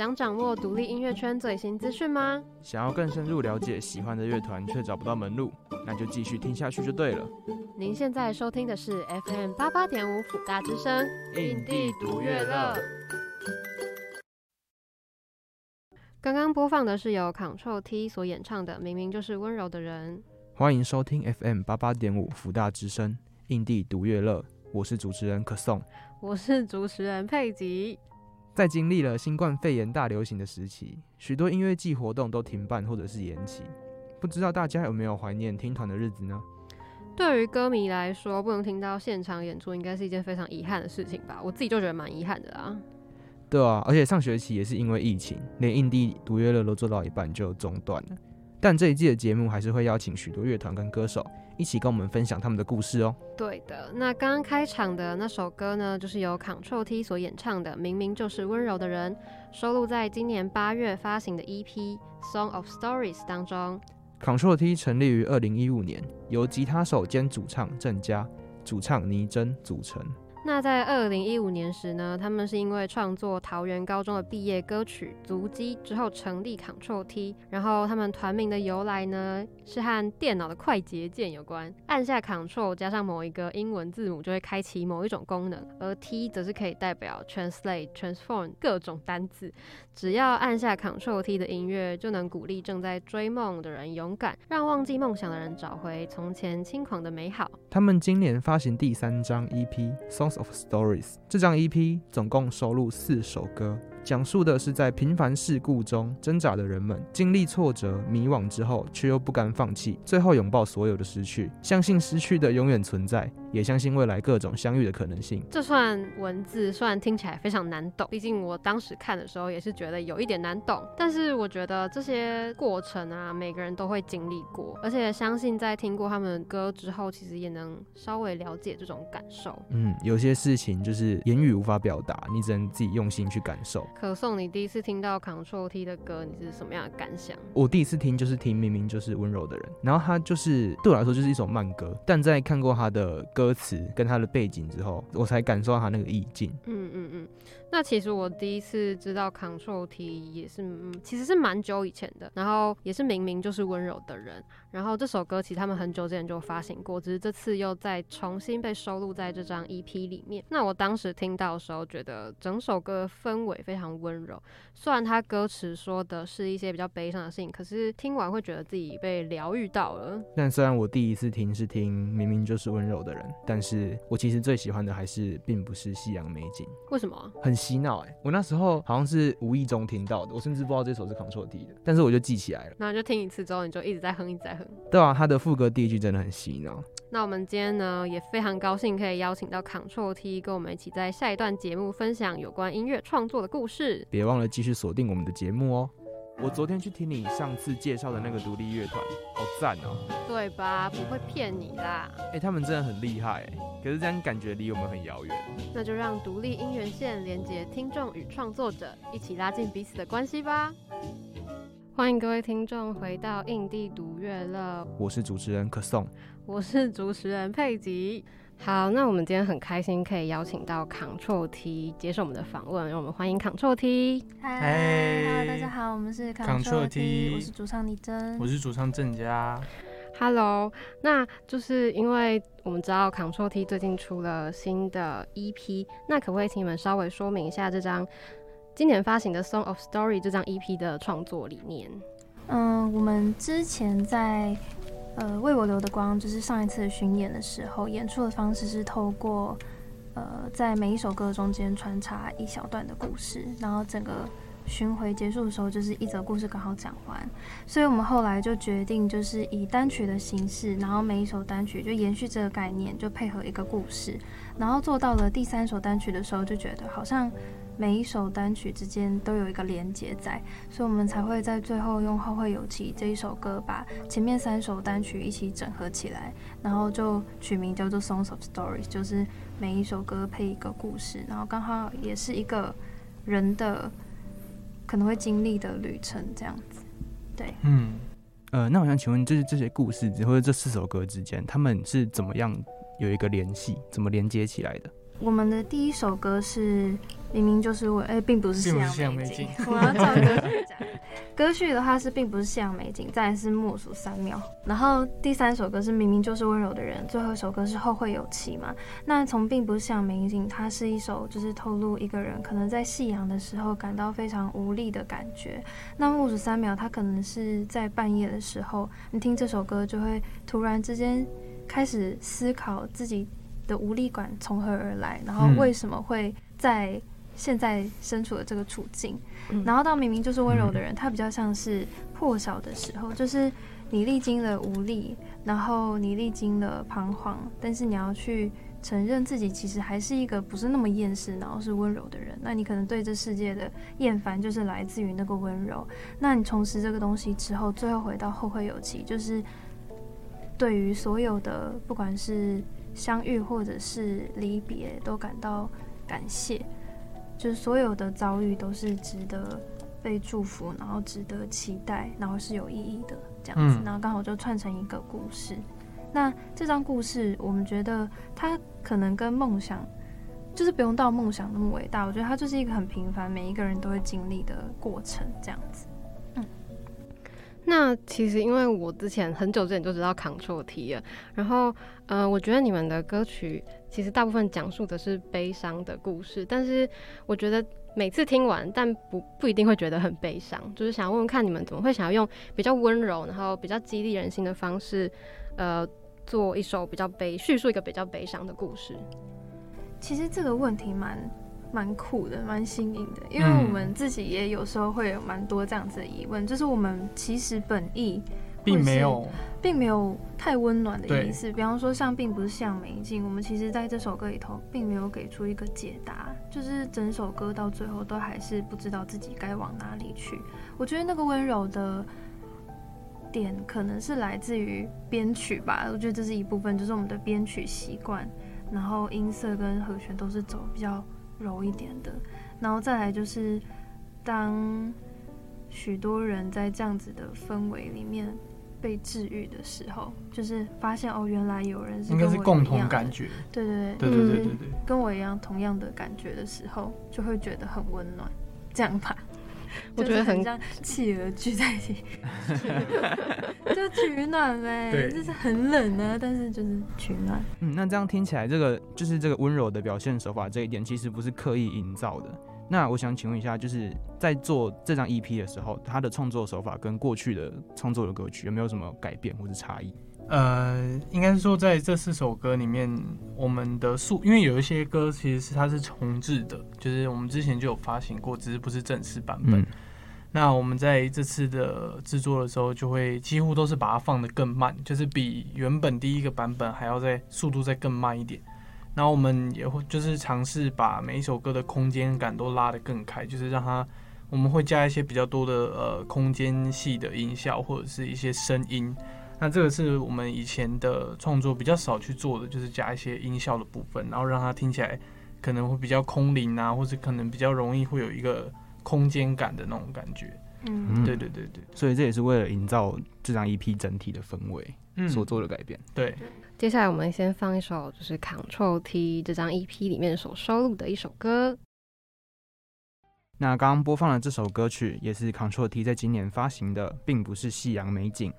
想掌握独立音乐圈最新资讯吗？想要更深入了解喜欢的乐团却找不到门路，那就继续听下去就对了。您现在收听的是 FM 八八点五辅大之声，印地独乐乐。刚刚播放的是由 Ctrl T 所演唱的《明明就是温柔的人》。欢迎收听 FM 八八点五辅大之声，印地独乐乐。我是主持人可颂，我是主持人佩吉。在经历了新冠肺炎大流行的时期，许多音乐季活动都停办或者是延期。不知道大家有没有怀念听团的日子呢？对于歌迷来说，不能听到现场演出，应该是一件非常遗憾的事情吧？我自己就觉得蛮遗憾的啦。对啊，而且上学期也是因为疫情，连印地独乐乐都做到一半就中断了。但这一季的节目还是会邀请许多乐团跟歌手一起跟我们分享他们的故事哦。对的，那刚刚开场的那首歌呢，就是由 Control T 所演唱的《明明就是温柔的人》，收录在今年八月发行的 EP《Song of Stories》当中。Control T 成立于二零一五年，由吉他手兼主唱郑佳、主唱倪真组成。那在二零一五年时呢，他们是因为创作桃园高中的毕业歌曲《足迹》之后成立 Ctrl T，然后他们团名的由来呢是和电脑的快捷键有关，按下 Ctrl 加上某一个英文字母就会开启某一种功能，而 T 则是可以代表 translate、transform 各种单字，只要按下 Ctrl T 的音乐就能鼓励正在追梦的人勇敢，让忘记梦想的人找回从前轻狂的美好。他们今年发行第三张 EP Of Stories 这张 EP 总共收录四首歌，讲述的是在平凡事故中挣扎的人们，经历挫折、迷惘之后，却又不甘放弃，最后拥抱所有的失去，相信失去的永远存在。也相信未来各种相遇的可能性。这串文字虽然听起来非常难懂，毕竟我当时看的时候也是觉得有一点难懂。但是我觉得这些过程啊，每个人都会经历过，而且相信在听过他们的歌之后，其实也能稍微了解这种感受。嗯，有些事情就是言语无法表达，你只能自己用心去感受。可颂，你第一次听到 Control T 的歌，你是什么样的感想？我第一次听就是听明明就是温柔的人，然后他就是对我来说就是一首慢歌，但在看过他的歌。词跟他的背景之后，我才感受到他那个意境。嗯嗯嗯。那其实我第一次知道 Control T 也是，嗯，其实是蛮久以前的。然后也是明明就是温柔的人。然后这首歌其实他们很久之前就发行过，只是这次又再重新被收录在这张 EP 里面。那我当时听到的时候，觉得整首歌氛围非常温柔。虽然它歌词说的是一些比较悲伤的事情，可是听完会觉得自己被疗愈到了。但虽然我第一次听是听明明就是温柔的人，但是我其实最喜欢的还是并不是夕阳美景。为什么？很洗脑哎！我那时候好像是无意中听到的，我甚至不知道这首是 Ctrl D 的，但是我就记起来了。那就听一次之后，你就一直在哼，一直在哼。对啊，他的副歌第一句真的很洗脑。那我们今天呢，也非常高兴可以邀请到 Ctrl T 跟我们一起在下一段节目分享有关音乐创作的故事。别忘了继续锁定我们的节目哦。我昨天去听你上次介绍的那个独立乐团，好赞哦！对吧？不会骗你啦。哎、欸，他们真的很厉害哎，可是这样感觉离我们很遥远。那就让独立音源线连接听众与创作者，一起拉近彼此的关系吧。欢迎各位听众回到印地独乐乐，我是主持人可颂，我是主持人佩吉。好，那我们今天很开心可以邀请到 Ctrl T 接受我们的访问，让我们欢迎 Ctrl T。嗨，Hello，大家好，我们是 Ctrl T，我是主唱倪真，我是主唱郑家。Hello，那就是因为我们知道 Ctrl T 最近出了新的 EP，那可不可以请你们稍微说明一下这张今年发行的《Song of Story》这张 EP 的创作理念？嗯，我们之前在。呃，为我留的光就是上一次巡演的时候，演出的方式是透过呃，在每一首歌中间穿插一小段的故事，然后整个巡回结束的时候，就是一则故事刚好讲完。所以我们后来就决定，就是以单曲的形式，然后每一首单曲就延续这个概念，就配合一个故事，然后做到了第三首单曲的时候，就觉得好像。每一首单曲之间都有一个连接在，所以我们才会在最后用《后会有期》这一首歌把前面三首单曲一起整合起来，然后就取名叫做《Songs of Stories》，就是每一首歌配一个故事，然后刚好也是一个人的可能会经历的旅程这样子。对，嗯，呃，那我想请问，就是这些故事或者这四首歌之间，他们是怎么样有一个联系，怎么连接起来的？我们的第一首歌是明明就是我，哎、欸，并不是夕阳美景。我要唱歌讲。歌序的话是并不是夕阳美景，再来是默数三秒。然后第三首歌是明明就是温柔的人，最后一首歌是后会有期嘛。那从并不是夕阳美景，它是一首就是透露一个人可能在夕阳的时候感到非常无力的感觉。那默数三秒，它可能是在半夜的时候，你听这首歌就会突然之间开始思考自己的无力感从何而来，然后为什么会在现在身处的这个处境，嗯、然后到明明就是温柔的人，他比较像是破晓的时候，就是你历经了无力，然后你历经了彷徨，但是你要去承认自己其实还是一个不是那么厌世，然后是温柔的人。那你可能对这世界的厌烦就是来自于那个温柔。那你重拾这个东西之后，最后回到后会有期，就是对于所有的不管是。相遇或者是离别，都感到感谢，就是所有的遭遇都是值得被祝福，然后值得期待，然后是有意义的这样子，嗯、然后刚好就串成一个故事。那这张故事，我们觉得它可能跟梦想，就是不用到梦想那么伟大，我觉得它就是一个很平凡，每一个人都会经历的过程这样子。那其实因为我之前很久之前就知道 Control T 了，然后呃，我觉得你们的歌曲其实大部分讲述的是悲伤的故事，但是我觉得每次听完，但不不一定会觉得很悲伤，就是想问问看你们怎么会想要用比较温柔，然后比较激励人心的方式，呃，做一首比较悲，叙述一个比较悲伤的故事。其实这个问题蛮。蛮酷的，蛮新颖的，因为我们自己也有时候会有蛮多这样子的疑问，嗯、就是我们其实本意并没有，并没有太温暖的意思。比方说，像并不是像美景，我们其实在这首歌里头并没有给出一个解答，就是整首歌到最后都还是不知道自己该往哪里去。我觉得那个温柔的点可能是来自于编曲吧，我觉得这是一部分，就是我们的编曲习惯，然后音色跟和弦都是走比较。柔一点的，然后再来就是，当许多人在这样子的氛围里面被治愈的时候，就是发现哦，原来有人是跟我共同感觉，对对对对对对对，跟我一样同样的感觉的时候，就会觉得很温暖，这样吧。我觉得很像企鹅聚在一起，就取暖呗。对，就是很冷呢，但是就是取暖。嗯，那这样听起来，这个就是这个温柔的表现手法这一点，其实不是刻意营造的。那我想请问一下，就是在做这张 EP 的时候，他的创作手法跟过去的创作的歌曲有没有什么改变或是差异？呃，应该是说在这四首歌里面，我们的速，因为有一些歌其实是它是重置的，就是我们之前就有发行过，只是不是正式版本。嗯、那我们在这次的制作的时候，就会几乎都是把它放得更慢，就是比原本第一个版本还要再速度再更慢一点。然后我们也会就是尝试把每一首歌的空间感都拉得更开，就是让它我们会加一些比较多的呃空间系的音效或者是一些声音。那这个是我们以前的创作比较少去做的，就是加一些音效的部分，然后让它听起来可能会比较空灵啊，或者可能比较容易会有一个空间感的那种感觉。嗯，对对对对，所以这也是为了营造这张 EP 整体的氛围所做的改变。嗯、对，接下来我们先放一首就是 Control T 这张 EP 里面所收录的一首歌。那刚刚播放的这首歌曲也是 Control T 在今年发行的，并不是夕阳美景。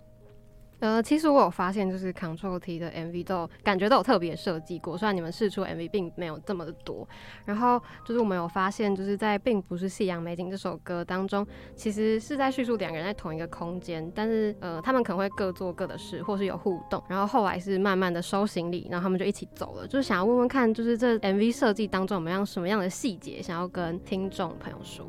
呃，其实我有发现，就是 Control T 的 MV 都感觉都有特别设计过，虽然你们试出 MV 并没有这么的多。然后就是我们有发现，就是在并不是夕阳美景这首歌当中，其实是在叙述两个人在同一个空间，但是呃，他们可能会各做各的事，或是有互动。然后后来是慢慢的收行李，然后他们就一起走了。就是想要问问看，就是这 MV 设计当中有没有什么样的细节想要跟听众朋友说？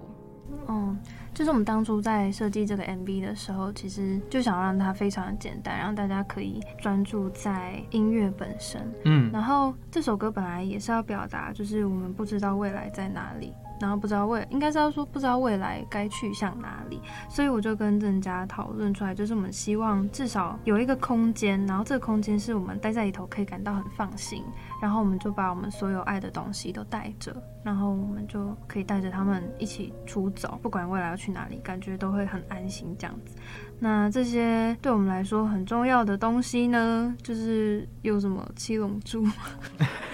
嗯。就是我们当初在设计这个 MV 的时候，其实就想让它非常的简单，让大家可以专注在音乐本身。嗯，然后这首歌本来也是要表达，就是我们不知道未来在哪里，然后不知道未应该是要说不知道未来该去向哪里，所以我就跟郑家讨论出来，就是我们希望至少有一个空间，然后这个空间是我们待在里头可以感到很放心，然后我们就把我们所有爱的东西都带着，然后我们就可以带着他们一起出走，不管未来要去哪里，感觉都会很安心这样子。那这些对我们来说很重要的东西呢，就是有什么七龙珠，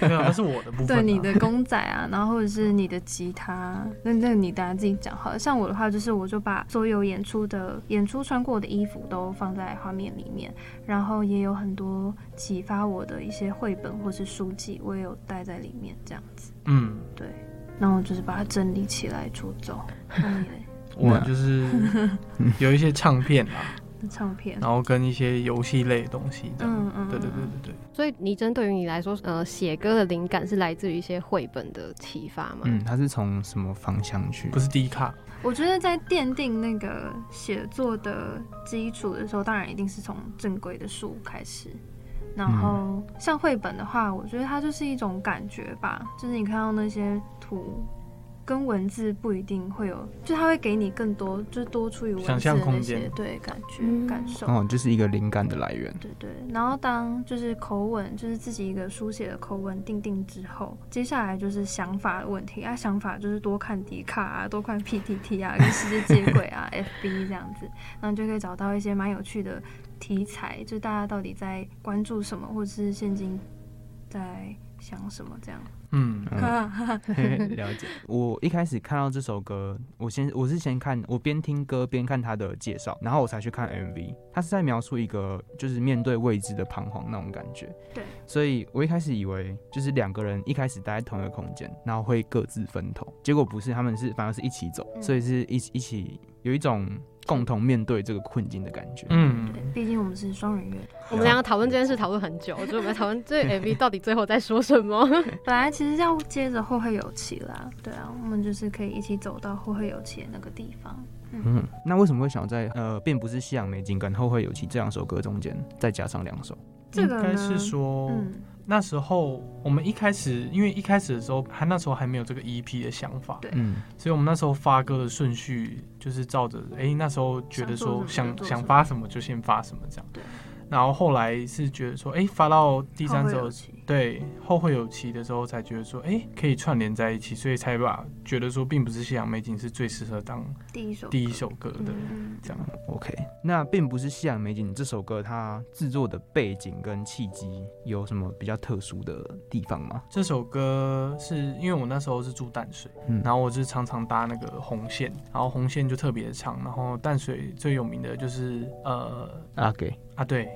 没有，那是我的部分。对，你的公仔啊，然后或者是你的吉他，那那你等下自己讲好了。像我的话，就是我就把所有演出的演出穿过的衣服都放在画面里面，然后也有很多启发我的一些绘本或是书籍，我也有带在里面，这样子。嗯，对，然后就是把它整理起来出走。我就是 有一些唱片啊，唱片，然后跟一些游戏类的东西，嗯嗯，对对对对对。所以你真对于你来说，呃，写歌的灵感是来自于一些绘本的启发吗？嗯，它是从什么方向去？不是低卡。我觉得在奠定那个写作的基础的时候，当然一定是从正规的书开始。然后像绘本的话，我觉得它就是一种感觉吧，就是你看到那些图。跟文字不一定会有，就它会给你更多，就是多出于文字的那些想象空间，对，感觉、嗯、感受，哦，就是一个灵感的来源。对对。然后当就是口吻，就是自己一个书写的口吻定定之后，接下来就是想法的问题啊，想法就是多看迪卡啊，多看 PTT 啊，跟世界接轨啊，FB 这样子，然后就可以找到一些蛮有趣的题材，就大家到底在关注什么，或者是现今在想什么这样。嗯，嗯 了解。我一开始看到这首歌，我先我是先看，我边听歌边看他的介绍，然后我才去看 MV。他是在描述一个就是面对未知的彷徨那种感觉。对，所以我一开始以为就是两个人一开始待在同一个空间，然后会各自分头，结果不是，他们是反而是一起走，所以是一一起有一种。共同面对这个困境的感觉。嗯，对，毕竟我们是双人乐。我们两个讨论这件事讨论很久，就我们讨论这 MV 到底最后在说什么。本来其实要接着后会有期啦，对啊，我们就是可以一起走到后会有期的那个地方。嗯，嗯，那为什么会想在呃，并不是夕阳美景跟后会有期这两首歌中间再加上两首？这个应该是说。嗯那时候我们一开始，因为一开始的时候，还那时候还没有这个 EP 的想法，对，所以我们那时候发歌的顺序就是照着，哎、欸，那时候觉得说想想，想发什么就先发什么这样，对。然后后来是觉得说，哎、欸，发到第三首，对，后会有期的时候才觉得说，哎、欸，可以串联在一起，所以才把觉得说，并不是夕阳美景是最适合当第一首第一首歌的这样。OK，那并不是夕阳美景这首歌，它制作的背景跟契机有什么比较特殊的地方吗？这首歌是因为我那时候是住淡水，嗯，然后我是常常搭那个红线，然后红线就特别的长，然后淡水最有名的就是呃阿给。啊，对，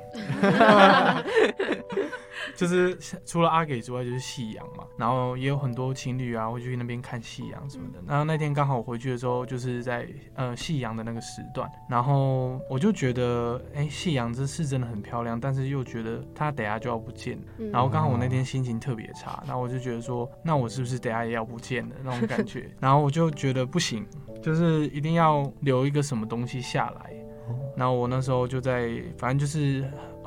就是除了阿给之外，就是夕阳嘛。然后也有很多情侣啊，会去那边看夕阳什么的。然后那天刚好我回去的时候，就是在呃夕阳的那个时段。然后我就觉得，哎、欸，夕阳这是真的很漂亮，但是又觉得它等下就要不见了。然后刚好我那天心情特别差，然后我就觉得说，那我是不是等下也要不见了那种感觉？然后我就觉得不行，就是一定要留一个什么东西下来。然后我那时候就在，反正就是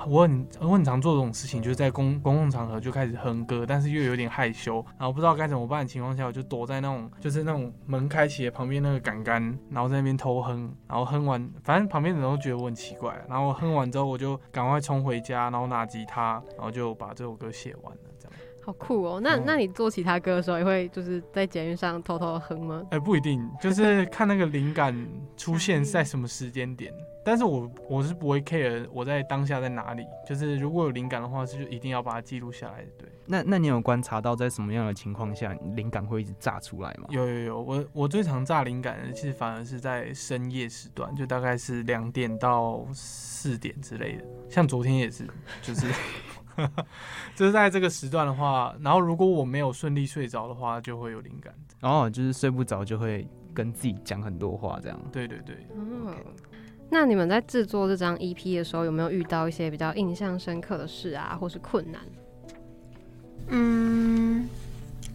我很我很常做这种事情，就是在公公共场合就开始哼歌，但是又有点害羞，然后不知道该怎么办的情况下，我就躲在那种就是那种门开启的旁边那个杆杆，然后在那边偷哼，然后哼完，反正旁边的人都觉得我很奇怪，然后哼完之后我就赶快冲回家，然后拿吉他，然后就把这首歌写完了，这样。好酷哦！那那你做其他歌的时候，也会就是在捷运上偷偷哼吗？哎、欸，不一定，就是看那个灵感出现在什么时间点。但是我我是不会 care 我在当下在哪里，就是如果有灵感的话，是就一定要把它记录下来。对，那那你有观察到在什么样的情况下灵感会一直炸出来吗？有有有，我我最常炸灵感的其实反而是在深夜时段，就大概是两点到四点之类的。像昨天也是，就是 就是在这个时段的话，然后如果我没有顺利睡着的话，就会有灵感。哦，就是睡不着就会跟自己讲很多话这样。对对对。嗯。Okay. 那你们在制作这张 EP 的时候，有没有遇到一些比较印象深刻的事啊，或是困难？嗯，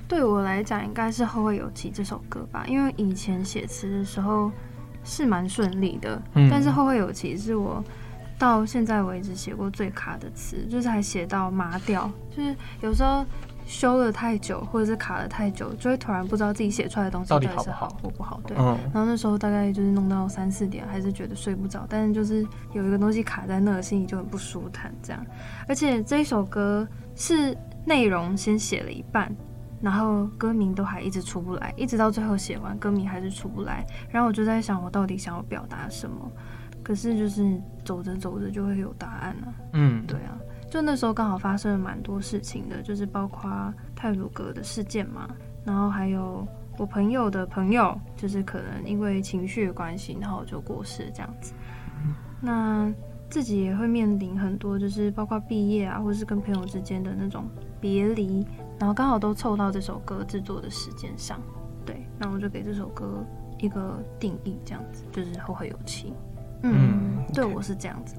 对我来讲，应该是《后会有期》这首歌吧，因为以前写词的时候是蛮顺利的，嗯，但是《后会有期》是我到现在为止写过最卡的词，就是还写到麻掉，就是有时候。修了太久，或者是卡了太久，就会突然不知道自己写出来的东西到底是好或不好。对，嗯、然后那时候大概就是弄到三四点，还是觉得睡不着，但是就是有一个东西卡在那，心里就很不舒坦。这样，而且这一首歌是内容先写了一半，然后歌名都还一直出不来，一直到最后写完，歌名还是出不来。然后我就在想，我到底想要表达什么？可是就是走着走着就会有答案了。嗯，对啊。就那时候刚好发生了蛮多事情的，就是包括泰鲁格的事件嘛，然后还有我朋友的朋友，就是可能因为情绪的关系，然后就过世这样子。那自己也会面临很多，就是包括毕业啊，或是跟朋友之间的那种别离，然后刚好都凑到这首歌制作的时间上。对，那我就给这首歌一个定义，这样子就是后会有期。嗯，嗯对，我是这样子。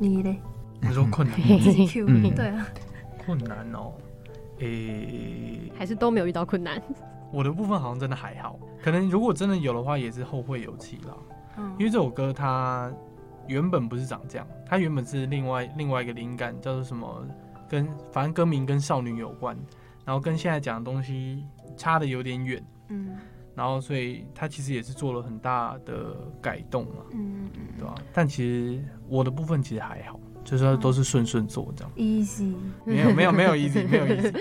你嘞？你说困难，自己 Q，对啊，困难哦，诶、欸，还是都没有遇到困难。我的部分好像真的还好，可能如果真的有的话，也是后会有期啦。嗯，因为这首歌它原本不是长这样，它原本是另外另外一个灵感，叫做什么？跟反正歌名跟少女有关，然后跟现在讲的东西差的有点远。嗯，然后所以它其实也是做了很大的改动嘛。嗯嗯，对吧？但其实我的部分其实还好。就是都是顺顺做这样，easy，没有没有没有 easy，没有 easy，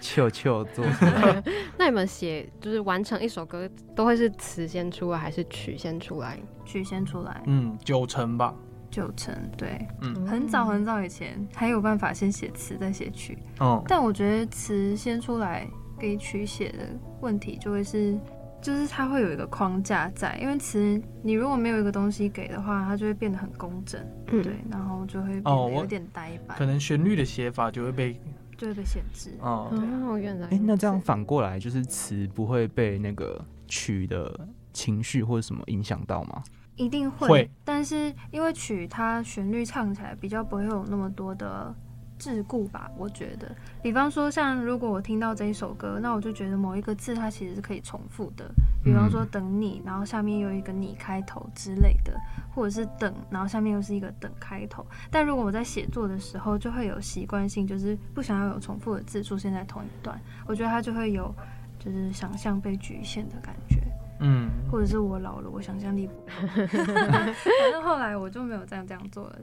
悄悄做。那你们写就是完成一首歌，都会是词先出来还是曲先出来？曲先出来，嗯，九成吧，九成，对，嗯，很早很早以前还有办法先写词再写曲，哦，但我觉得词先出来给曲写的问题就会是。就是它会有一个框架在，因为词你如果没有一个东西给的话，它就会变得很工整，嗯、对，然后就会变得有点呆板。哦、可能旋律的写法就会被就会被限制。哦，原来。那这样反过来就是词不会被那个曲的情绪或者什么影响到吗？一定会，会，但是因为曲它旋律唱起来比较不会有那么多的。桎梏吧，我觉得，比方说像如果我听到这一首歌，那我就觉得某一个字它其实是可以重复的，比方说等你，然后下面有一个你开头之类的，或者是等，然后下面又是一个等开头。但如果我在写作的时候，就会有习惯性，就是不想要有重复的字出现在同一段，我觉得它就会有就是想象被局限的感觉。嗯，或者是我老了，我想象力不够。反正后来我就没有这样这样做了。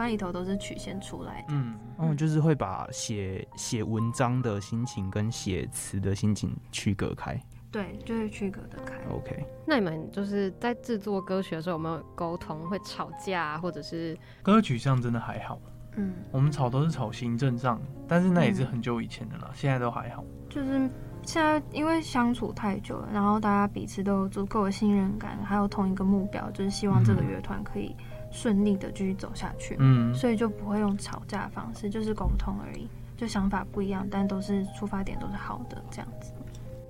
团里头都是曲线出来的，嗯，嗯，就是会把写写文章的心情跟写词的心情区隔开，对，就是区隔的开。OK，那你们就是在制作歌曲的时候有没有沟通？会吵架，或者是歌曲上真的还好，嗯，我们吵都是吵行政上，但是那也是很久以前的了，嗯、现在都还好。就是现在因为相处太久了，然后大家彼此都有足够的信任感，还有同一个目标，就是希望这个乐团可以。顺利的继续走下去，嗯，所以就不会用吵架的方式，就是沟通而已，就想法不一样，但都是出发点都是好的这样子。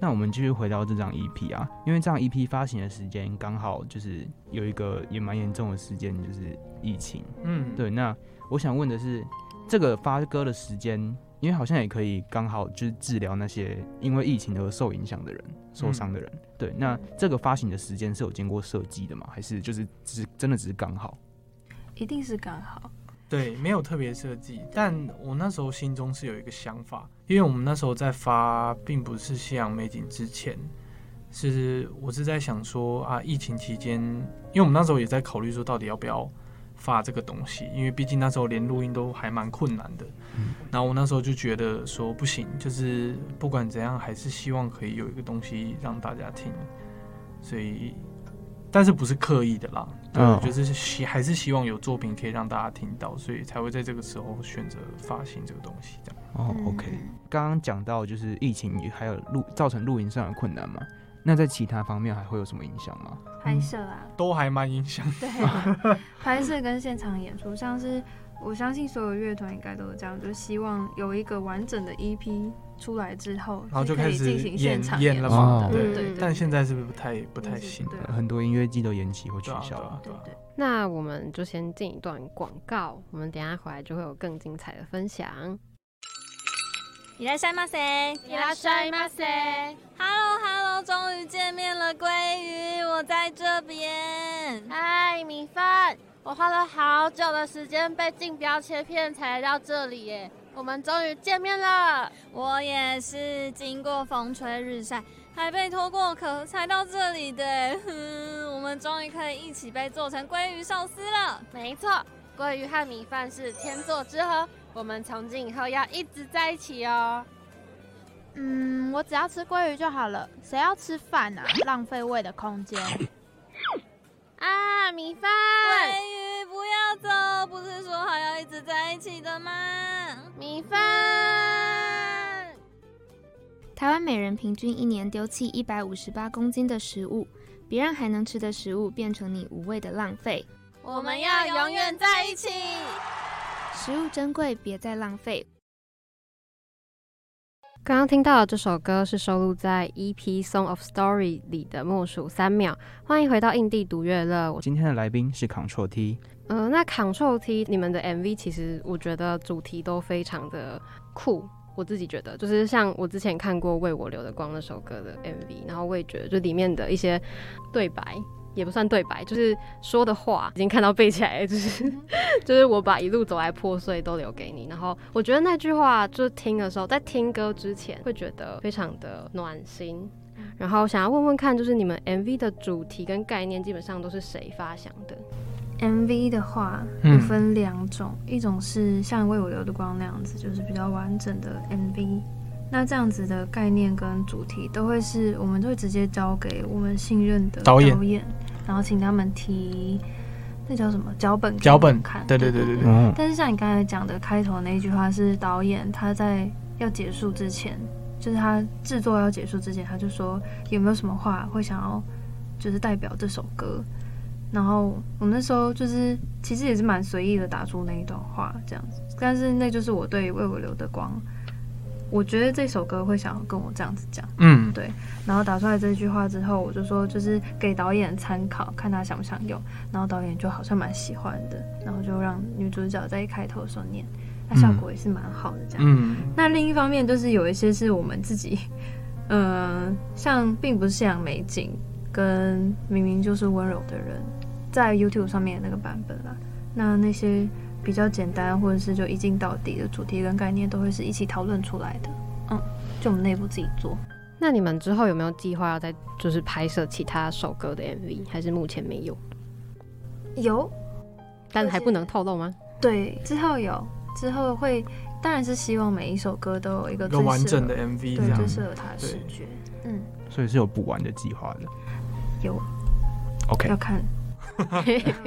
那我们继续回到这张 EP 啊，因为这张 EP 发行的时间刚好就是有一个也蛮严重的时间，就是疫情，嗯，对。那我想问的是，这个发歌的时间，因为好像也可以刚好就是治疗那些因为疫情而受影响的人、受伤的人，嗯、对。那这个发行的时间是有经过设计的吗？还是就是只是真的只是刚好？一定是刚好，对，没有特别设计。但我那时候心中是有一个想法，因为我们那时候在发，并不是夕阳美景之前，是我是在想说啊，疫情期间，因为我们那时候也在考虑说，到底要不要发这个东西，因为毕竟那时候连录音都还蛮困难的。嗯，然后我那时候就觉得说不行，就是不管怎样，还是希望可以有一个东西让大家听，所以。但是不是刻意的啦，对，嗯、就是希还是希望有作品可以让大家听到，所以才会在这个时候选择发行这个东西这样。哦，OK，刚刚讲到就是疫情还有录造成录音上的困难嘛，那在其他方面还会有什么影响吗？拍摄啊，都还蛮影响。对，拍摄跟现场演出，像是我相信所有乐团应该都是这样，就希望有一个完整的 EP。出来之后，然后就开始进行现场演了嘛，对对对。但现在是不是不太不太行？很多音乐季都延期或取消了。对对。那我们就先进一段广告，我们等下回来就会有更精彩的分享。いらっしゃいませ，いらっしゃいませ。Hello Hello，终于见面了，鲑鱼，我在这边。 面。嗨，米饭， 我花了好久的时间被竞标切片才来到这里耶，我们终于见面了。我也是经过风吹日晒，还被脱过壳才到这里的。哼，我们终于可以一起被做成鲑鱼寿司了。没错，鲑鱼和米饭是天作之合，我们从今以后要一直在一起哦。嗯，我只要吃鲑鱼就好了，谁要吃饭啊？浪费胃的空间。啊，米饭，鲑鱼不要走，不是说好要一直在一起的吗？米饭。台湾每人平均一年丢弃一百五十八公斤的食物，别人还能吃的食物变成你无谓的浪费。我们要永远在一起。食物珍贵，别再浪费。刚刚听到的这首歌是收录在 EP《Song of Story》里的《默数三秒》。欢迎回到印地独乐乐。今天的来宾是 Control T。嗯、呃，那 Control T 你们的 MV 其实我觉得主题都非常的酷。我自己觉得，就是像我之前看过《为我留的光》那首歌的 MV，然后我也觉得就里面的一些对白。也不算对白，就是说的话已经看到背起来，就是 就是我把一路走来破碎都留给你。然后我觉得那句话，就是听的时候，在听歌之前会觉得非常的暖心。然后想要问问看，就是你们 MV 的主题跟概念基本上都是谁发想的？MV 的话，有分两种，嗯、一种是像为我留的光那样子，就是比较完整的 MV。那这样子的概念跟主题都会是，我们都会直接交给我们信任的导演，导演然后请他们提，那叫什么脚本？脚本看，对对对对对。嗯、但是像你刚才讲的开头那一句话，是导演他在要结束之前，就是他制作要结束之前，他就说有没有什么话会想要，就是代表这首歌。然后我那时候就是其实也是蛮随意的打出那一段话这样子，但是那就是我对为我流的光。我觉得这首歌会想要跟我这样子讲，嗯，对。然后打出来这句话之后，我就说就是给导演参考，看他想不想用。然后导演就好像蛮喜欢的，然后就让女主角在一开头的时候念，那效果也是蛮好的这样。嗯。那另一方面就是有一些是我们自己，嗯、呃，像并不是像美景跟明明就是温柔的人，在 YouTube 上面的那个版本啦，那那些。比较简单，或者是就一镜到底的主题跟概念，都会是一起讨论出来的。嗯，就我们内部自己做。那你们之后有没有计划要再就是拍摄其他首歌的 MV？还是目前没有？有，但还不能透露吗？对，之后有，之后会，当然是希望每一首歌都有一个最完整的 MV，对，最适合他的视觉。嗯，所以是有补完的计划的。有，OK，要看。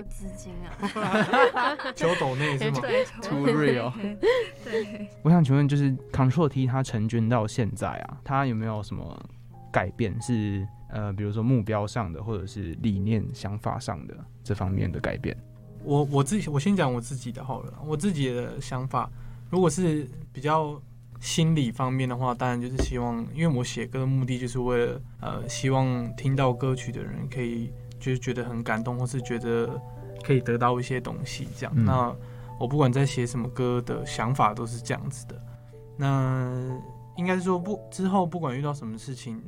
资金啊，求抖内是吗？Too real。对，我想请问，就是 Control T 它成军到现在啊，它有没有什么改变？是呃，比如说目标上的，或者是理念、想法上的这方面的改变？我我自己，我先讲我自己的好了。我自己的想法，如果是比较心理方面的话，当然就是希望，因为我写歌的目的就是为了呃，希望听到歌曲的人可以。就是觉得很感动，或是觉得可以得到一些东西，这样。嗯、那我不管在写什么歌的想法都是这样子的。那应该是说不之后不管遇到什么事情，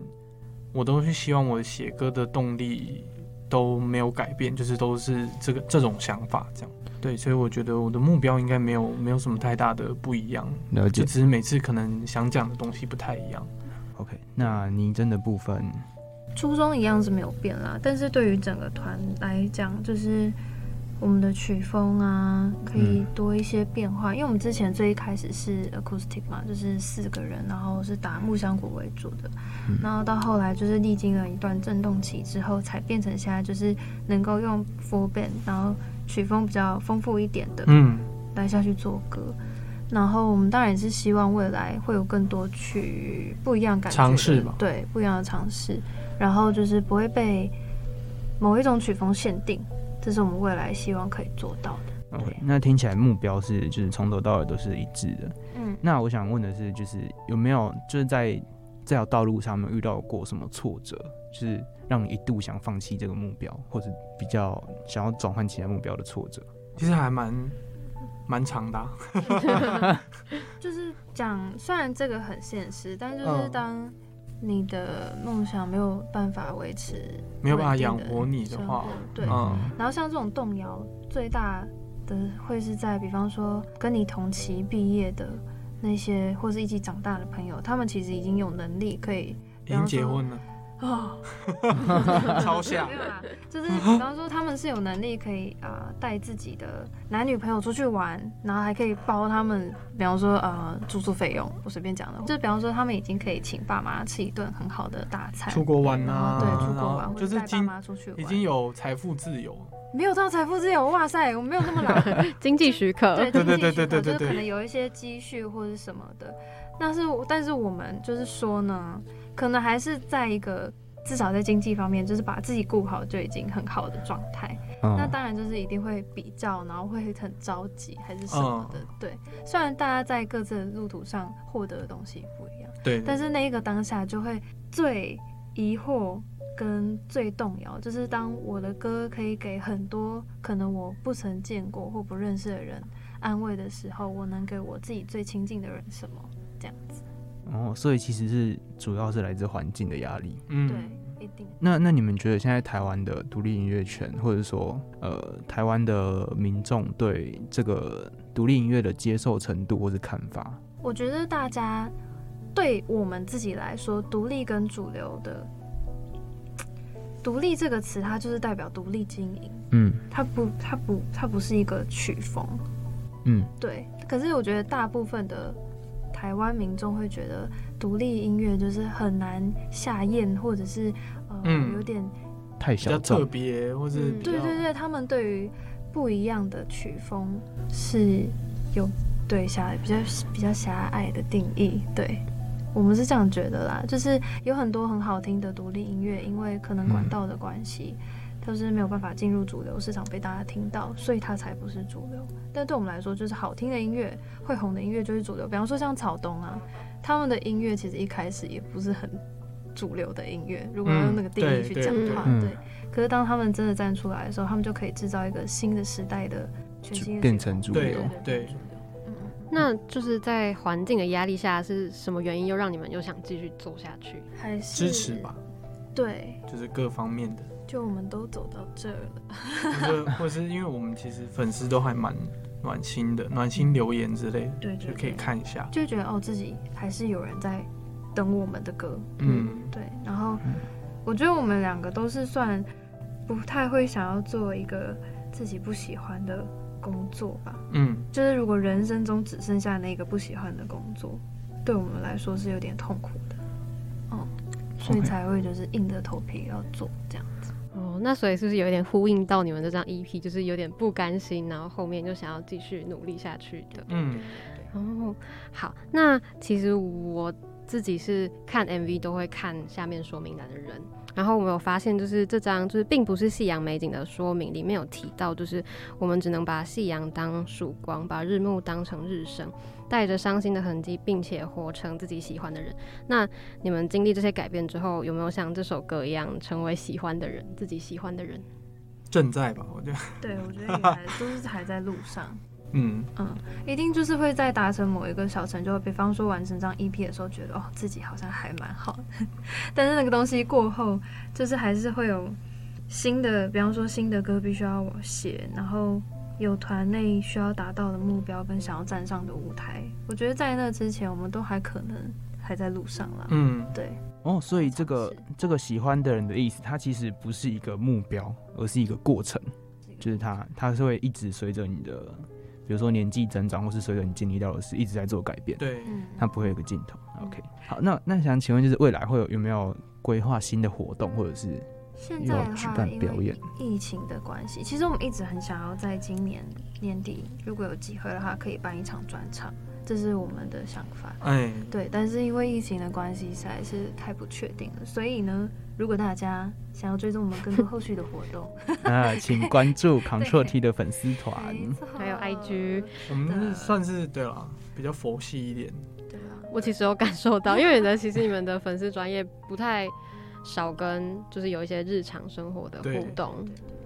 我都是希望我写歌的动力都没有改变，就是都是这个这种想法这样。对，所以我觉得我的目标应该没有没有什么太大的不一样，了解。就只是每次可能想讲的东西不太一样。OK，那拟真的部分。初衷一样是没有变啦，但是对于整个团来讲，就是我们的曲风啊，可以多一些变化。嗯、因为我们之前最一开始是 acoustic 嘛，就是四个人，然后是打木箱鼓为主的，嗯、然后到后来就是历经了一段震动期之后，才变成现在就是能够用 full band，然后曲风比较丰富一点的，嗯，来下去做歌。然后我们当然也是希望未来会有更多去不一样感觉尝试吧，对，不一样的尝试。然后就是不会被某一种曲风限定，这是我们未来希望可以做到的。OK，那听起来目标是就是从头到尾都是一致的。嗯，那我想问的是，就是有没有就是在这条道路上面遇到过什么挫折，就是让你一度想放弃这个目标，或者比较想要转换其他目标的挫折？其实还蛮蛮长的啊，就是讲虽然这个很现实，但就是当。你的梦想没有办法维持，没有办法养活你的话，对，嗯。然后像这种动摇，最大的会是在，比方说跟你同期毕业的那些，或是一起长大的朋友，他们其实已经有能力可以，已经结婚了。哦，超像，就是 比方说他们是有能力可以啊带自己的男女朋友出去玩，然后还可以包他们，比方说呃住宿费用，我随便讲的，就比方说他们已经可以请爸妈吃一顿很好的大餐，出国玩啊，对，出国玩，就是带爸妈出去玩，已经有财富自由，没有到财富自由，哇塞，我没有那么老，经济许可，对对对对对对，就是可能有一些积蓄或者什么的，但是但是我们就是说呢。可能还是在一个至少在经济方面，就是把自己顾好就已经很好的状态。嗯、那当然就是一定会比较，然后会很着急还是什么的。嗯、对，虽然大家在各自的路途上获得的东西不一样，对，但是那一个当下就会最疑惑跟最动摇，就是当我的歌可以给很多可能我不曾见过或不认识的人安慰的时候，我能给我自己最亲近的人什么？哦，所以其实是主要是来自环境的压力。嗯，对，一定。那那你们觉得现在台湾的独立音乐圈，或者说呃台湾的民众对这个独立音乐的接受程度或是看法？我觉得大家对我们自己来说，独立跟主流的“独立”这个词，它就是代表独立经营。嗯，它不，它不，它不是一个曲风。嗯，对。可是我觉得大部分的。台湾民众会觉得独立音乐就是很难下咽，或者是呃、嗯、有点太小特别，或是、嗯、对对对，他们对于不一样的曲风是有对狭比较比较狭隘的定义。对，我们是这样觉得啦，就是有很多很好听的独立音乐，因为可能管道的关系。嗯都是没有办法进入主流市场被大家听到，所以它才不是主流。但对我们来说，就是好听的音乐、会红的音乐就是主流。比方说像草东啊，他们的音乐其实一开始也不是很主流的音乐。如果要用那个定义去讲的话，嗯、对，对。可是当他们真的站出来的时候，他们就可以制造一个新的时代的全新的变成主流。对，嗯，那就是在环境的压力下，是什么原因又让你们又想继续做下去？还是支持吧？对，就是各方面的。就我们都走到这儿了，或者或是因为我们其实粉丝都还蛮暖心的，暖心留言之类的，对，就可以看一下，就觉得哦，自己还是有人在等我们的歌，嗯，对。然后我觉得我们两个都是算不太会想要做一个自己不喜欢的工作吧，嗯，就是如果人生中只剩下那个不喜欢的工作，对我们来说是有点痛苦的，哦，所以才会就是硬着头皮要做这样。哦，那所以是不是有一点呼应到你们这张 EP，就是有点不甘心，然后后面就想要继续努力下去的？嗯，哦，好，那其实我自己是看 MV 都会看下面说明栏的人，然后我们有发现，就是这张就是并不是夕阳美景的说明里面有提到，就是我们只能把夕阳当曙光，把日暮当成日升。带着伤心的痕迹，并且活成自己喜欢的人。那你们经历这些改变之后，有没有像这首歌一样，成为喜欢的人，自己喜欢的人？正在吧，我觉得。对，我觉得应该都是还在路上。嗯嗯，一定就是会在达成某一个小成就，比方说完成这张 EP 的时候，觉得哦，自己好像还蛮好的。但是那个东西过后，就是还是会有新的，比方说新的歌必须要写，然后。有团内需要达到的目标跟想要站上的舞台，我觉得在那之前，我们都还可能还在路上啦。嗯，对。哦，所以这个这个喜欢的人的意思，它其实不是一个目标，而是一个过程，就是它它是会一直随着你的，比如说年纪增长，或是随着你经历到的事，一直在做改变。对，它不会有个尽头。OK，好，那那想请问，就是未来会有有没有规划新的活动，或者是？现在的话，因为疫情的关系，其实我们一直很想要在今年年底，如果有机会的话，可以办一场专场，这是我们的想法。哎，对，但是因为疫情的关系，实在是太不确定了。所以呢，如果大家想要追踪我们更多后续的活动，那，请关注 Control T 的粉丝团，还有 IG。我们算是对了，比较佛系一点。对啊，我其实有感受到，因为呢，其实你们的粉丝专业不太。少跟就是有一些日常生活的互动，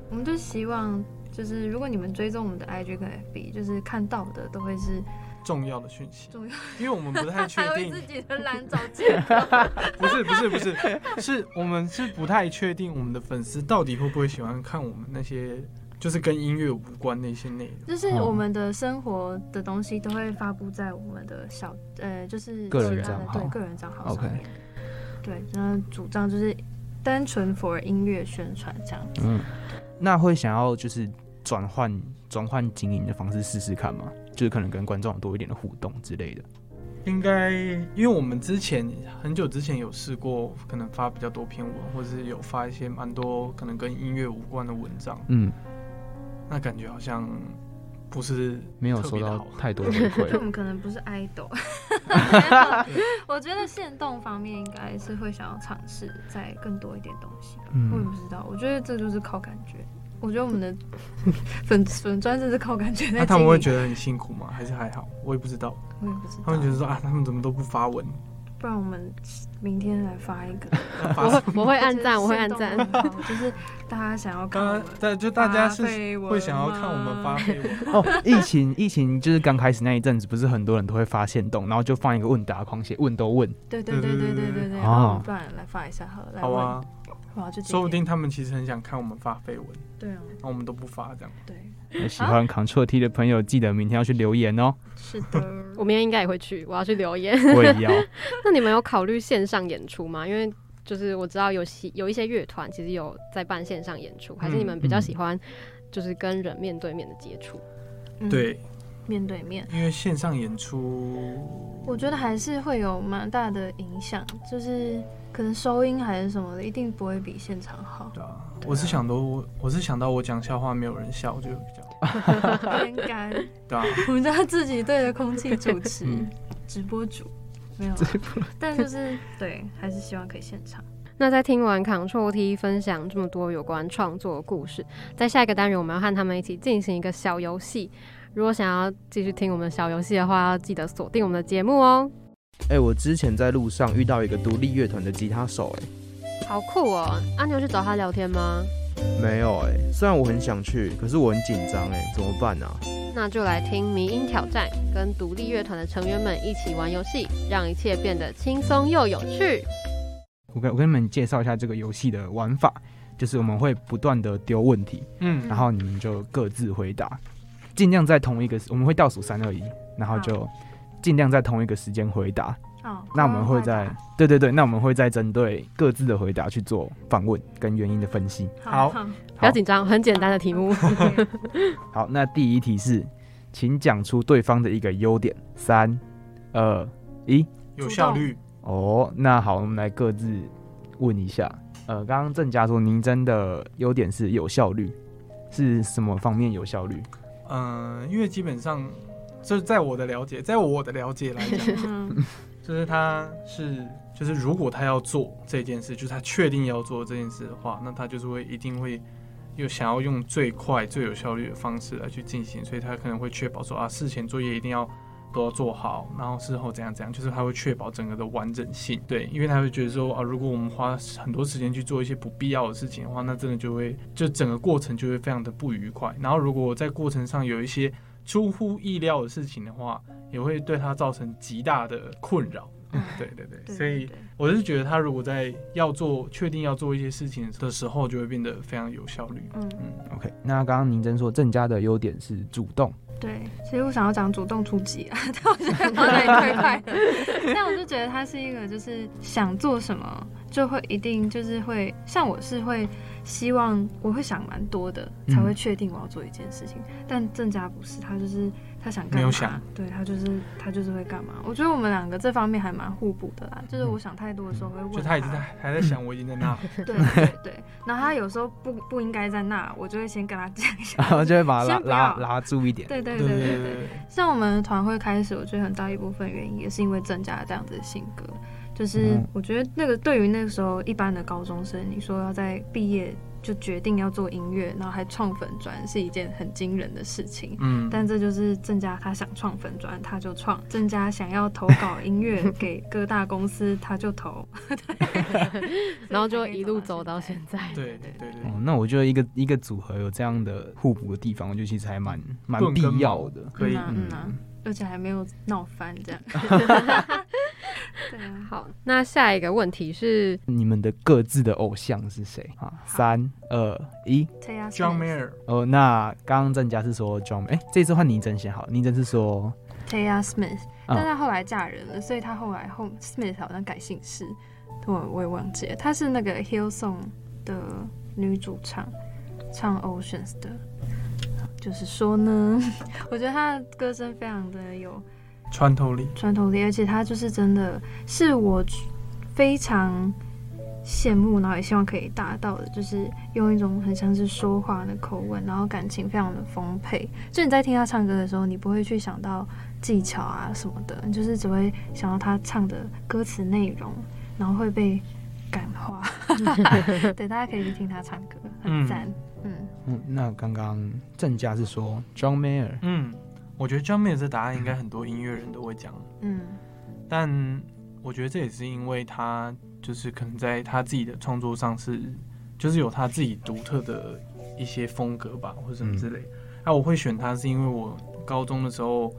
我们就希望就是如果你们追踪我们的 IG 跟 FB，就是看到的都会是重要的讯息，重要，因为我们不太确定自己的蓝找借口。不是不是不是，是我们是不太确定我们的粉丝到底会不会喜欢看我们那些就是跟音乐无关那些内容。就是我们的生活的东西都会发布在我们的小呃，就是个人账号，对个人账号上面。Okay. 对，那主张就是单纯 for 音乐宣传这样子。嗯，那会想要就是。转换转换经营的方式试试看吗，就是可能跟观众多一点的互动之类的。应该，因为我们之前很久之前有试过，可能发比较多篇文，或者是有发一些蛮多可能跟音乐无关的文章。嗯，那感觉好像不是没有收到太多的回馈。我们可能不是 idol。我觉得线动方面应该是会想要尝试再更多一点东西。嗯，我也不知道，我觉得这就是靠感觉。我觉得我们的 粉粉专真是靠感觉在。那他们会觉得很辛苦吗？还是还好？我也不知道。我也不知道。他们觉得说啊，他们怎么都不发文？不然我们明天来发一个。我我会按赞，我会按赞。就是大家想要看。刚刚就大家是会想要看我们发废文。哦，疫情疫情就是刚开始那一阵子，不是很多人都会发现动，然后就放一个问答框，写问都问。对对对对对对对。哦，不然来发一下好了。好啊。说不定他们其实很想看我们发绯闻，对啊，那我们都不发这样。对，喜欢 Ctrl T 的朋友，记得明天要去留言哦。是的，我明天应该也会去，我要去留言。我也要。那你们有考虑线上演出吗？因为就是我知道有些有一些乐团其实有在办线上演出，还是你们比较喜欢就是跟人面对面的接触？对，面对面。因为线上演出，我觉得还是会有蛮大的影响，就是。可能收音还是什么的，一定不会比现场好。对啊，我是想到我，我是想到我讲笑话没有人笑，就比较 尴尬。对啊，我们家自己对着空气主持，直播主没有，但就是对，还是希望可以现场。那在听完 Ctrl T 分享这么多有关创作的故事，在下一个单元我们要和他们一起进行一个小游戏。如果想要继续听我们的小游戏的话，要记得锁定我们的节目哦。哎、欸，我之前在路上遇到一个独立乐团的吉他手、欸，哎，好酷哦！阿、啊、牛去找他聊天吗？没有、欸，哎，虽然我很想去，可是我很紧张，哎，怎么办呢、啊？那就来听迷音挑战，跟独立乐团的成员们一起玩游戏，让一切变得轻松又有趣。我跟我跟你们介绍一下这个游戏的玩法，就是我们会不断的丢问题，嗯，然后你们就各自回答，尽量在同一个，我们会倒数三二一，然后就。尽量在同一个时间回答。哦，那我们会在对对对，那我们会再针对各自的回答去做访问跟原因的分析。好，不要紧张，很简单的题目。好，那第一题是，请讲出对方的一个优点。三、二、一，有效率。哦，那好，我们来各自问一下。呃，刚刚郑家说您真的优点是有效率，是什么方面有效率？嗯、呃，因为基本上。就是在我的了解，在我的了解来讲，就是他是，就是如果他要做这件事，就是他确定要做这件事的话，那他就是会一定会有想要用最快、最有效率的方式来去进行，所以他可能会确保说啊，事前作业一定要都要做好，然后事后怎样怎样，就是他会确保整个的完整性。对，因为他会觉得说啊，如果我们花很多时间去做一些不必要的事情的话，那真的就会就整个过程就会非常的不愉快。然后如果在过程上有一些出乎意料的事情的话，也会对他造成极大的困扰。嗯，对对对，所以我是觉得他如果在要做确定要做一些事情的时候，就会变得非常有效率。嗯嗯，OK。那刚刚宁真说郑家的优点是主动。对，其实我想要讲主动出击啊，但我觉得有点太快了。但我就觉得他是一个，就是想做什么就会一定就是会，像我是会。希望我会想蛮多的，才会确定我要做一件事情。嗯、但郑家不是，他就是他想干嘛，对他就是他就是会干嘛。我觉得我们两个这方面还蛮互补的啦。就是我想太多的时候会问他，就他已经在还在想，我已经在那。对对对，然后他有时候不不应该在那，我就会先跟他讲一下，然后就会把他拉拉拉住一点。对对对对对，对，像我们团会开始，我觉得很大一部分原因也是因为郑家这样子的性格。就是我觉得那个对于那个时候一般的高中生，你说要在毕业就决定要做音乐，然后还创粉专，是一件很惊人的事情。嗯，但这就是郑家他想创粉专，他就创；郑家想要投稿音乐给各大公司，他就投。然后就一路走到现在。对对对对，对。哦，那我觉得一个一个组合有这样的互补的地方，我觉得其实还蛮蛮必要的。可以，嗯，嗯而且还没有闹翻这样。对啊，好，那下一个问题是，你们的各自的偶像是谁啊？三二一，John Mayer。哦，那刚刚郑家是说 John，哎，这次换倪真先好，倪真是说 Taya Smith，但她后来嫁人了，所以她后来后 Smith 好像改姓氏，我我也忘记了，她是那个 Hillsong 的女主唱，唱 Oceans 的。就是说呢，我觉得她的歌声非常的有。穿透力，穿透力，而且他就是真的是我非常羡慕，然后也希望可以达到的，就是用一种很像是说话的口吻，然后感情非常的丰沛。就你在听他唱歌的时候，你不会去想到技巧啊什么的，你就是只会想到他唱的歌词内容，然后会被感化。对，大家可以去听他唱歌，很赞。嗯嗯，嗯，那刚刚郑家是说 John Mayer，嗯。我觉得 John Mayer 这答案应该很多音乐人都会讲，嗯，但我觉得这也是因为他就是可能在他自己的创作上是，就是有他自己独特的一些风格吧，或者什么之类。那、嗯啊、我会选他是因为我高中的时候，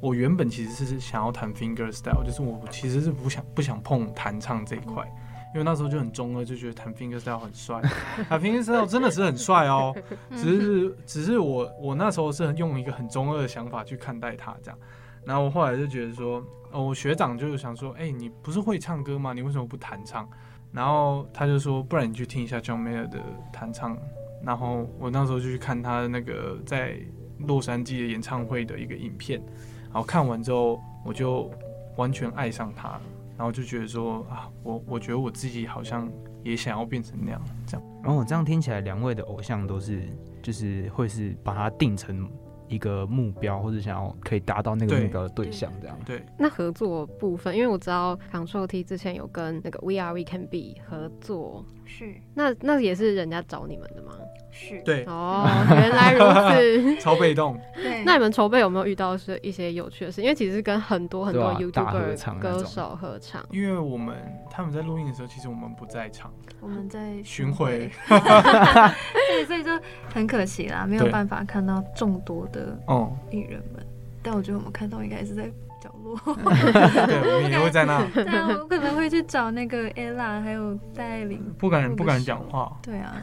我原本其实是想要弹 finger style，就是我其实是不想不想碰弹唱这一块。因为那时候就很中二，就觉得弹 fingerstyle 很帅，弹 fingerstyle 真的是很帅哦。只是只是我我那时候是用一个很中二的想法去看待他这样，然后我后来就觉得说，哦，我学长就是想说，哎，你不是会唱歌吗？你为什么不弹唱？然后他就说，不然你去听一下 John Mayer 的弹唱。然后我那时候就去看他的那个在洛杉矶的演唱会的一个影片，然后看完之后我就完全爱上他。然后就觉得说啊，我我觉得我自己好像也想要变成那样，这样。然后、我、这样听起来，两位的偶像都是就是会是把它定成一个目标，或者想要可以达到那个目标的对象，这样。对。对那合作部分，因为我知道 Control T 之前有跟那个 We Are We Can Be 合作，是。那那也是人家找你们的吗？是对哦，原来如此，超被动。对，那你们筹备有没有遇到是一些有趣的事？因为其实跟很多很多 YouTuber 歌手合唱。因为我们他们在录音的时候，其实我们不在场，我们在巡回。对，所以就很可惜啦，没有办法看到众多的哦艺人们。但我觉得我们看到应该是在。角落，对，我们也会在那。对，我可能会去找那个 Ella，还有戴爱玲。不敢，不敢讲话。对啊，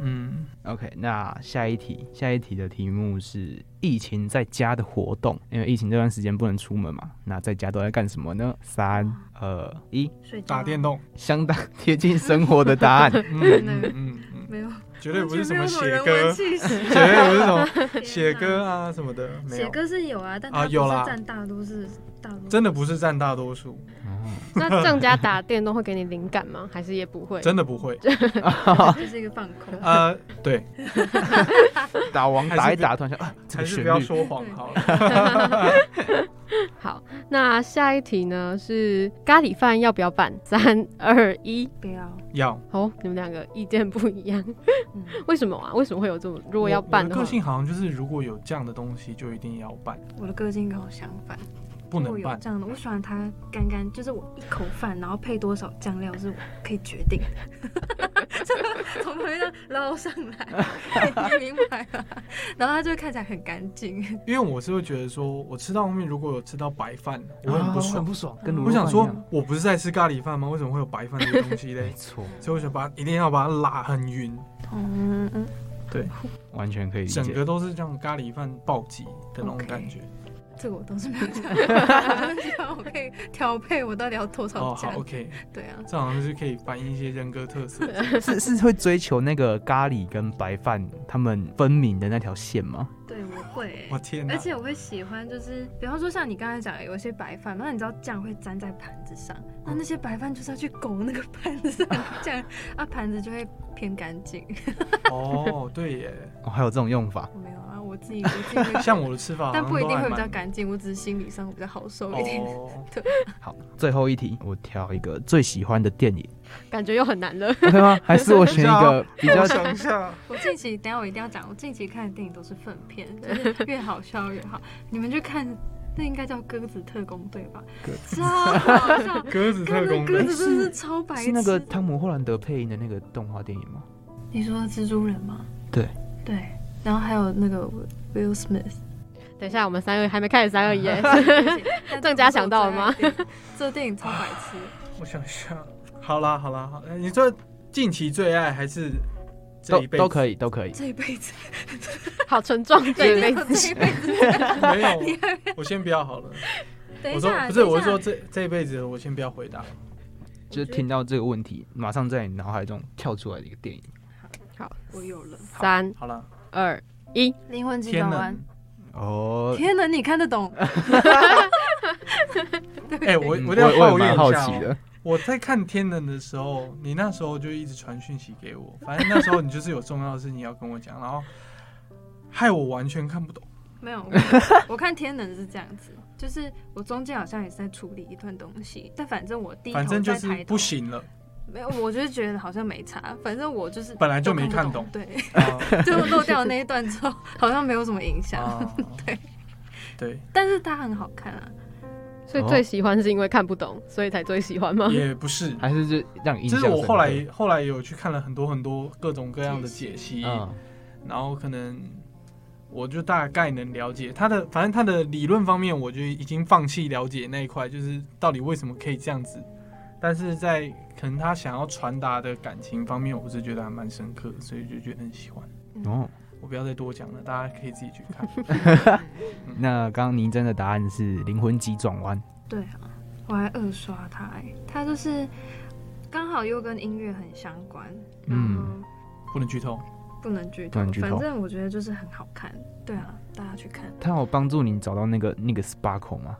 嗯，OK，那下一题，下一题的题目是疫情在家的活动，因为疫情这段时间不能出门嘛，那在家都在干什么呢？三二一，睡觉，打电动，相当贴近生活的答案。嗯嗯嗯，没有。绝对不是什么写歌，绝对不是什么 写歌啊什么的。写歌是有啊，但啊有啦，占大多数，大多真的不是占大多数。那郑家打电动会给你灵感吗？还是也不会？真的不会，这是一个放空。呃，对，打王打一打，突然想啊，还是不要说谎好了。好，那下一题呢是咖喱饭要不要办？三二一，不要。要。哦，你们两个意见不一样，为什么啊？为什么会有这种？如果要办的话，个性好像就是如果有这样的东西，就一定要办。我的个性跟我相反。不能拌这样的，我喜欢它干干，就是我一口饭，然后配多少酱料是我可以决定的，从旁边捞上来，明白吗？然后它就会看起来很干净。因为我是会觉得说，我吃到后面如果有吃到白饭，我很不爽，很不爽。我想说，我不是在吃咖喱饭吗？为什么会有白饭这个东西嘞？没错，所以我想把一定要把它拉很匀。嗯嗯，对，完全可以理解，整个都是这样咖喱饭暴击的那种感觉。这个我倒是没有讲，我可以调配我到底要多少酱。哦，好，OK，对啊，这好像是可以反映一些人格特色。是是会追求那个咖喱跟白饭他们分明的那条线吗？对，我会。我天哪！而且我会喜欢，就是比方说像你刚才讲的，有一些白饭，那你知道酱会粘在盘子上，那那些白饭就是要去勾那个盘子上酱，啊，盘子就会偏干净。哦，对耶，哦，还有这种用法。没有。我自己，我自己像我的吃法，但不一定会比较干净。我只是心理上比较好受一点。对，好，最后一题，我挑一个最喜欢的电影，感觉又很难了，对吗？还是我选一个 比较想一下。我近期，等下我一定要讲，我近期看的电影都是粪片，就是越好笑越好。你们去看，那应该叫《鸽子特工队》吧？超好笑，《鸽子特工队》鸽子真的是超白痴。是那个汤姆·霍兰德配音的那个动画电影吗？你说蜘蛛人吗？对对。然后还有那个 Will Smith，等等一下，我们三二还没开始三二一耶。郑家想到了吗？这电影超白痴。我想想，好啦好啦好啦，你说近期最爱还是这一辈子？都都可以都可以。这一辈子，好沉重，这一辈子。这一辈子没有，我先不要好了。我说不是，我是说这这一辈子我先不要回答。就是听到这个问题，马上在你脑海中跳出来的一个电影。好，我有了。三，好了，二一，灵魂急转弯。哦，天哪，你看得懂？哎，我我要抱怨一下。好奇的，我在看《天能》的时候，你那时候就一直传讯息给我，反正那时候你就是有重要的事情要跟我讲，然后害我完全看不懂。没有，我看《天能》是这样子，就是我中间好像也是在处理一段东西，但反正我第一反正就是不行了。没有，我就是觉得好像没差，反正我就是本来就没看懂，对，就漏掉那一段之后，好像没有什么影响，对，对，但是它很好看啊，所以最喜欢是因为看不懂，所以才最喜欢吗？也不是，还是就让印象。其实我后来后来有去看了很多很多各种各样的解析，然后可能我就大概能了解它的，反正它的理论方面，我就已经放弃了解那一块，就是到底为什么可以这样子。但是在可能他想要传达的感情方面，我是觉得还蛮深刻的，所以就觉得很喜欢。哦，我不要再多讲了，大家可以自己去看。那刚刚倪真的答案是《灵魂急转弯》。对啊，我还二刷它，它就是刚好又跟音乐很相关。嗯，不能剧透，不能剧透，反正我觉得就是很好看。对啊，大家去看。它有帮助你找到那个那个 sparkle 吗？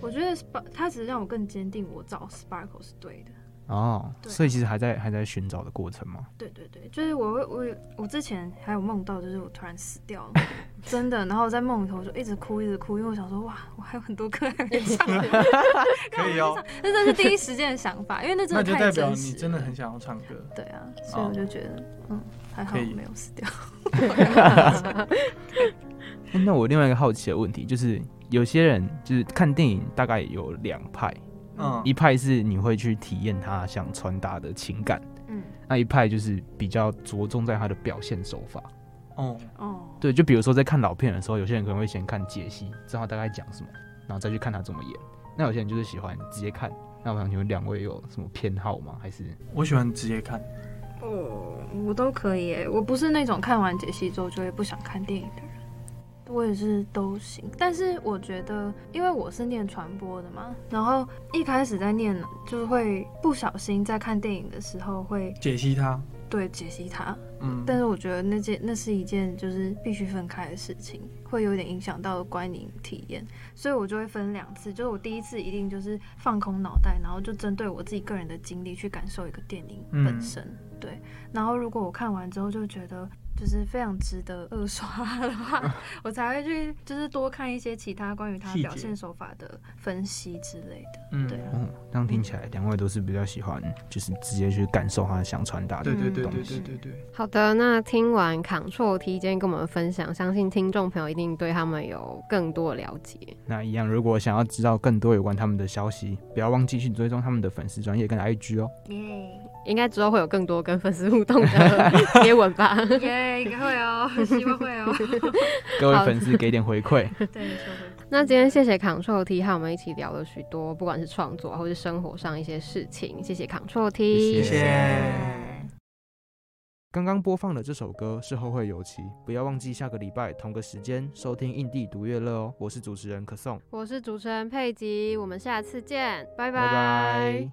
我觉得 spark 它只是让我更坚定，我找 sparkle 是对的。哦，所以其实还在还在寻找的过程吗？对对对，就是我我我之前还有梦到，就是我突然死掉了，真的。然后我在梦里头就一直哭一直哭，因为我想说哇，我还有很多歌还没唱。可以哦，那这是第一时间的想法，因为那真的太真实。那就代表你真的很想要唱歌。对啊，所以我就觉得、哦、嗯，还好没有死掉。那我另外一个好奇的问题就是。有些人就是看电影，大概有两派，嗯，一派是你会去体验他想传达的情感，嗯，那一派就是比较着重在他的表现手法，哦哦，对，就比如说在看老片的时候，有些人可能会先看解析，知道大概讲什么，然后再去看他怎么演。那有些人就是喜欢直接看。那我想请问两位有什么偏好吗？还是我喜欢直接看？哦，我都可以耶，我不是那种看完解析之后就会不想看电影的人。我也是都行，但是我觉得，因为我是念传播的嘛，然后一开始在念，就会不小心在看电影的时候会解析它，对，解析它，嗯，但是我觉得那件那是一件就是必须分开的事情，会有点影响到观影体验，所以我就会分两次，就是我第一次一定就是放空脑袋，然后就针对我自己个人的经历去感受一个电影本身，嗯、对，然后如果我看完之后就觉得。就是非常值得二刷的话，我才会去就是多看一些其他关于他表现手法的分析之类的。嗯，对。嗯，这样听起来两位都是比较喜欢，就是直接去感受他想传达的东西。对对对对对对对。好的，那听完 T 今天跟我们分享，相信听众朋友一定对他们有更多的了解。那一样，如果想要知道更多有关他们的消息，不要忘记去追踪他们的粉丝专业跟 IG 哦。耶。应该之后会有更多跟粉丝互动的贴文吧？耶，应该会哦，希望会哦。各位粉丝给点回馈。对，那今天谢谢 Ctrl T 和我们一起聊了许多，不管是创作或是生活上一些事情。谢谢 Ctrl T，谢谢。刚刚播放的这首歌是《后会有期》，不要忘记下个礼拜同个时间收听印地独乐乐哦。我是主持人可颂，我是主持人佩吉，我们下次见，拜拜。拜拜。